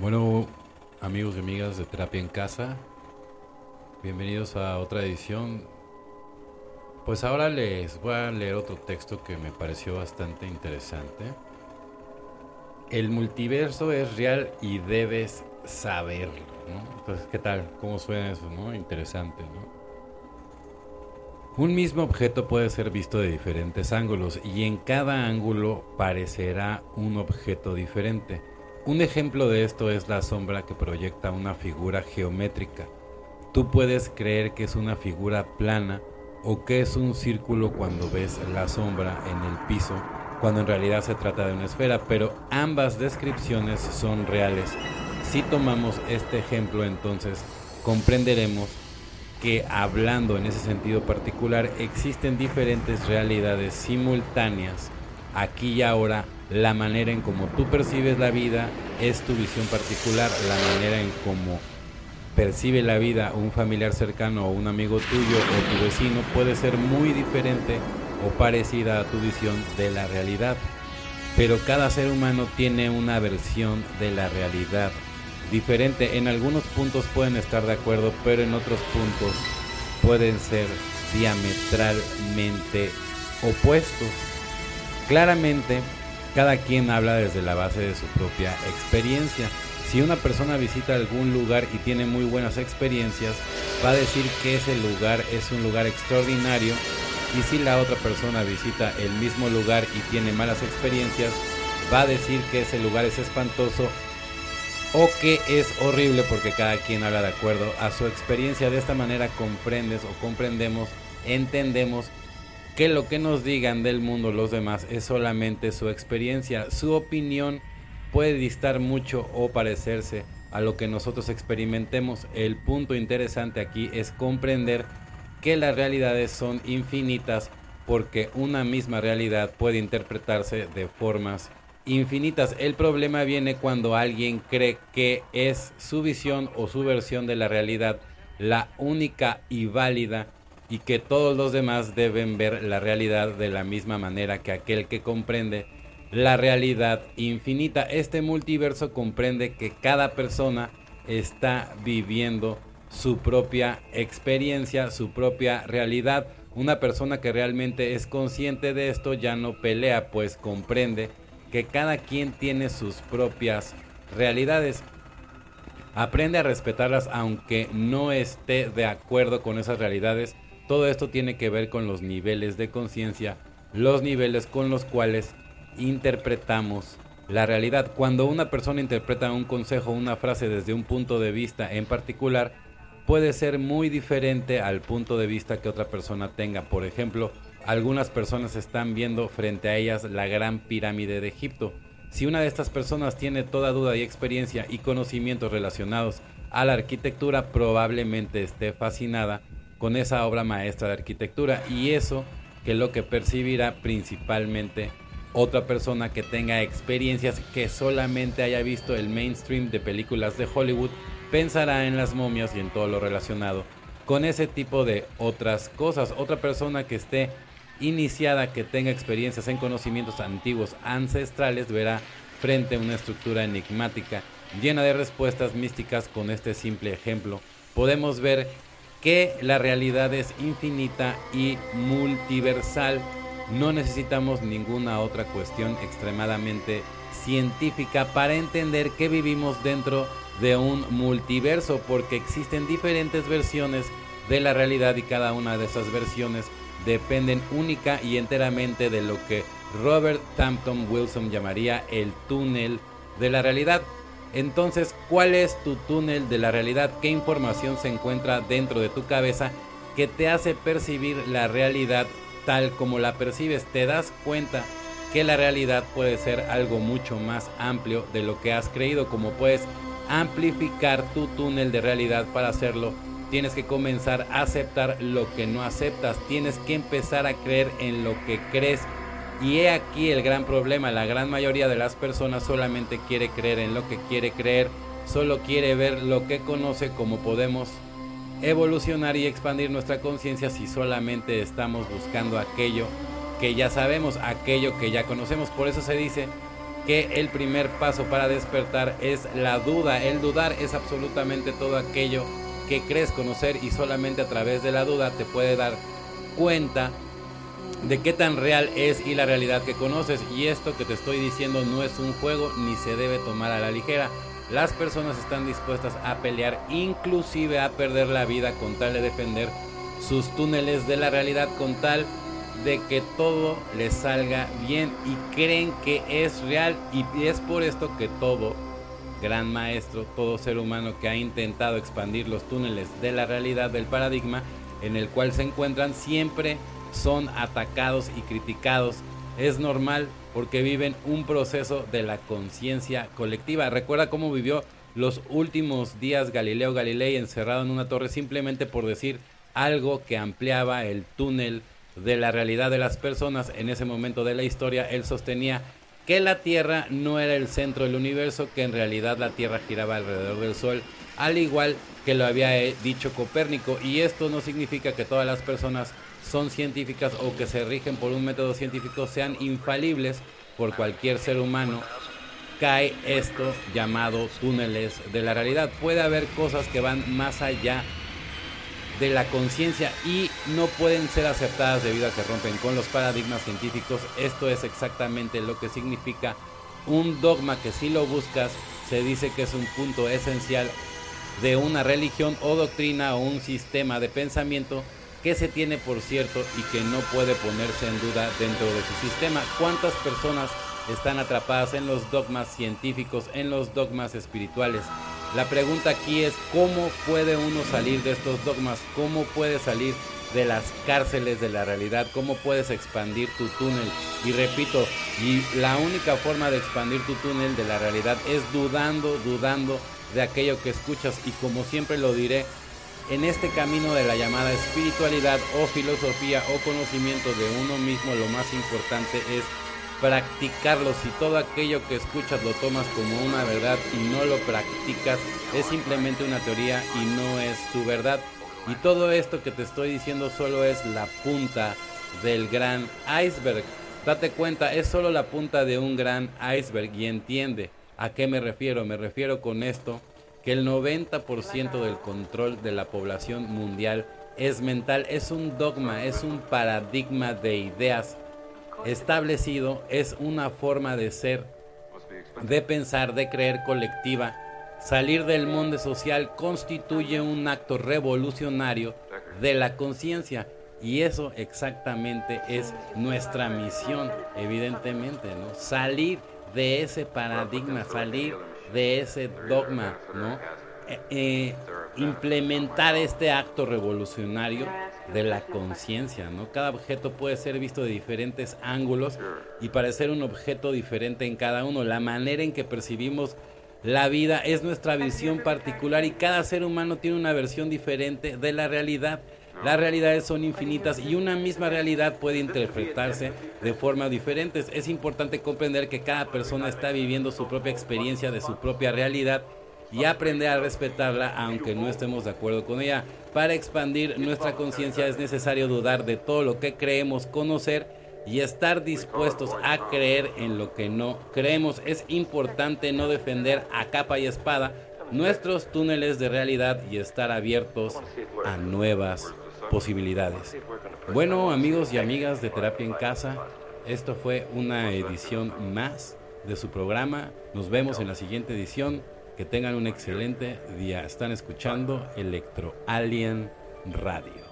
Bueno, amigos y amigas de Terapia en Casa, bienvenidos a otra edición. Pues ahora les voy a leer otro texto que me pareció bastante interesante. El multiverso es real y debes saberlo, ¿no? Entonces, ¿qué tal? ¿Cómo suena eso, no? Interesante, ¿no? Un mismo objeto puede ser visto de diferentes ángulos y en cada ángulo parecerá un objeto diferente. Un ejemplo de esto es la sombra que proyecta una figura geométrica. Tú puedes creer que es una figura plana o que es un círculo cuando ves la sombra en el piso, cuando en realidad se trata de una esfera, pero ambas descripciones son reales. Si tomamos este ejemplo entonces comprenderemos que hablando en ese sentido particular existen diferentes realidades simultáneas aquí y ahora la manera en cómo tú percibes la vida es tu visión particular, la manera en cómo percibe la vida un familiar cercano o un amigo tuyo o tu vecino puede ser muy diferente o parecida a tu visión de la realidad. Pero cada ser humano tiene una versión de la realidad diferente. En algunos puntos pueden estar de acuerdo, pero en otros puntos pueden ser diametralmente opuestos. Claramente, cada quien habla desde la base de su propia experiencia. Si una persona visita algún lugar y tiene muy buenas experiencias, va a decir que ese lugar es un lugar extraordinario y si la otra persona visita el mismo lugar y tiene malas experiencias, va a decir que ese lugar es espantoso o que es horrible porque cada quien habla de acuerdo a su experiencia. De esta manera comprendes o comprendemos, entendemos que lo que nos digan del mundo los demás es solamente su experiencia. Su opinión puede distar mucho o parecerse a lo que nosotros experimentemos. El punto interesante aquí es comprender que las realidades son infinitas porque una misma realidad puede interpretarse de formas infinitas. El problema viene cuando alguien cree que es su visión o su versión de la realidad la única y válida y que todos los demás deben ver la realidad de la misma manera que aquel que comprende la realidad infinita. Este multiverso comprende que cada persona está viviendo su propia experiencia, su propia realidad. Una persona que realmente es consciente de esto ya no pelea, pues comprende que cada quien tiene sus propias realidades. Aprende a respetarlas aunque no esté de acuerdo con esas realidades todo esto tiene que ver con los niveles de conciencia, los niveles con los cuales interpretamos la realidad. Cuando una persona interpreta un consejo, una frase desde un punto de vista en particular, puede ser muy diferente al punto de vista que otra persona tenga. Por ejemplo, algunas personas están viendo frente a ellas la gran pirámide de Egipto. Si una de estas personas tiene toda duda y experiencia y conocimientos relacionados a la arquitectura, probablemente esté fascinada con esa obra maestra de arquitectura y eso que lo que percibirá principalmente otra persona que tenga experiencias que solamente haya visto el mainstream de películas de Hollywood pensará en las momias y en todo lo relacionado con ese tipo de otras cosas. Otra persona que esté iniciada, que tenga experiencias en conocimientos antiguos ancestrales, verá frente a una estructura enigmática llena de respuestas místicas con este simple ejemplo. Podemos ver que la realidad es infinita y multiversal. No necesitamos ninguna otra cuestión extremadamente científica para entender que vivimos dentro de un multiverso porque existen diferentes versiones de la realidad y cada una de esas versiones dependen única y enteramente de lo que Robert Tampton Wilson llamaría el túnel de la realidad. Entonces, ¿cuál es tu túnel de la realidad? ¿Qué información se encuentra dentro de tu cabeza que te hace percibir la realidad tal como la percibes? Te das cuenta que la realidad puede ser algo mucho más amplio de lo que has creído, como puedes amplificar tu túnel de realidad para hacerlo. Tienes que comenzar a aceptar lo que no aceptas, tienes que empezar a creer en lo que crees y he aquí el gran problema, la gran mayoría de las personas solamente quiere creer en lo que quiere creer, solo quiere ver lo que conoce, como podemos evolucionar y expandir nuestra conciencia si solamente estamos buscando aquello que ya sabemos, aquello que ya conocemos. Por eso se dice que el primer paso para despertar es la duda. El dudar es absolutamente todo aquello que crees conocer y solamente a través de la duda te puede dar cuenta de qué tan real es y la realidad que conoces. Y esto que te estoy diciendo no es un juego ni se debe tomar a la ligera. Las personas están dispuestas a pelear, inclusive a perder la vida con tal de defender sus túneles de la realidad, con tal de que todo les salga bien y creen que es real. Y es por esto que todo gran maestro, todo ser humano que ha intentado expandir los túneles de la realidad del paradigma en el cual se encuentran, siempre son atacados y criticados. Es normal porque viven un proceso de la conciencia colectiva. Recuerda cómo vivió los últimos días Galileo Galilei encerrado en una torre simplemente por decir algo que ampliaba el túnel de la realidad de las personas. En ese momento de la historia él sostenía que la Tierra no era el centro del universo, que en realidad la Tierra giraba alrededor del Sol, al igual que lo había eh, dicho Copérnico. Y esto no significa que todas las personas son científicas o que se rigen por un método científico sean infalibles por cualquier ser humano. Cae esto llamado túneles de la realidad. Puede haber cosas que van más allá de la conciencia y no pueden ser aceptadas debido a que rompen con los paradigmas científicos. Esto es exactamente lo que significa un dogma que si lo buscas se dice que es un punto esencial de una religión o doctrina o un sistema de pensamiento que se tiene por cierto y que no puede ponerse en duda dentro de su sistema. ¿Cuántas personas están atrapadas en los dogmas científicos, en los dogmas espirituales? La pregunta aquí es cómo puede uno salir de estos dogmas, cómo puede salir de las cárceles de la realidad, cómo puedes expandir tu túnel. Y repito, y la única forma de expandir tu túnel de la realidad es dudando, dudando de aquello que escuchas. Y como siempre lo diré, en este camino de la llamada espiritualidad o filosofía o conocimiento de uno mismo, lo más importante es practicarlo. Si todo aquello que escuchas lo tomas como una verdad y no lo practicas, es simplemente una teoría y no es tu verdad. Y todo esto que te estoy diciendo solo es la punta del gran iceberg. Date cuenta, es solo la punta de un gran iceberg y entiende a qué me refiero. Me refiero con esto el 90% del control de la población mundial es mental, es un dogma, es un paradigma de ideas establecido es una forma de ser, de pensar, de creer colectiva. Salir del mundo social constituye un acto revolucionario de la conciencia. Y eso exactamente es nuestra misión, evidentemente, ¿no? Salir de ese paradigma, salir de ese dogma, ¿no? Eh, eh, implementar este acto revolucionario de la conciencia, ¿no? Cada objeto puede ser visto de diferentes ángulos y parecer un objeto diferente en cada uno. La manera en que percibimos la vida es nuestra visión particular y cada ser humano tiene una versión diferente de la realidad. Las realidades son infinitas y una misma realidad puede interpretarse de formas diferentes. Es importante comprender que cada persona está viviendo su propia experiencia de su propia realidad y aprender a respetarla aunque no estemos de acuerdo con ella. Para expandir nuestra conciencia es necesario dudar de todo lo que creemos conocer y estar dispuestos a creer en lo que no creemos. Es importante no defender a capa y espada nuestros túneles de realidad y estar abiertos a nuevas posibilidades. Bueno amigos y amigas de Terapia en Casa, esto fue una edición más de su programa. Nos vemos en la siguiente edición. Que tengan un excelente día. Están escuchando Electro Alien Radio.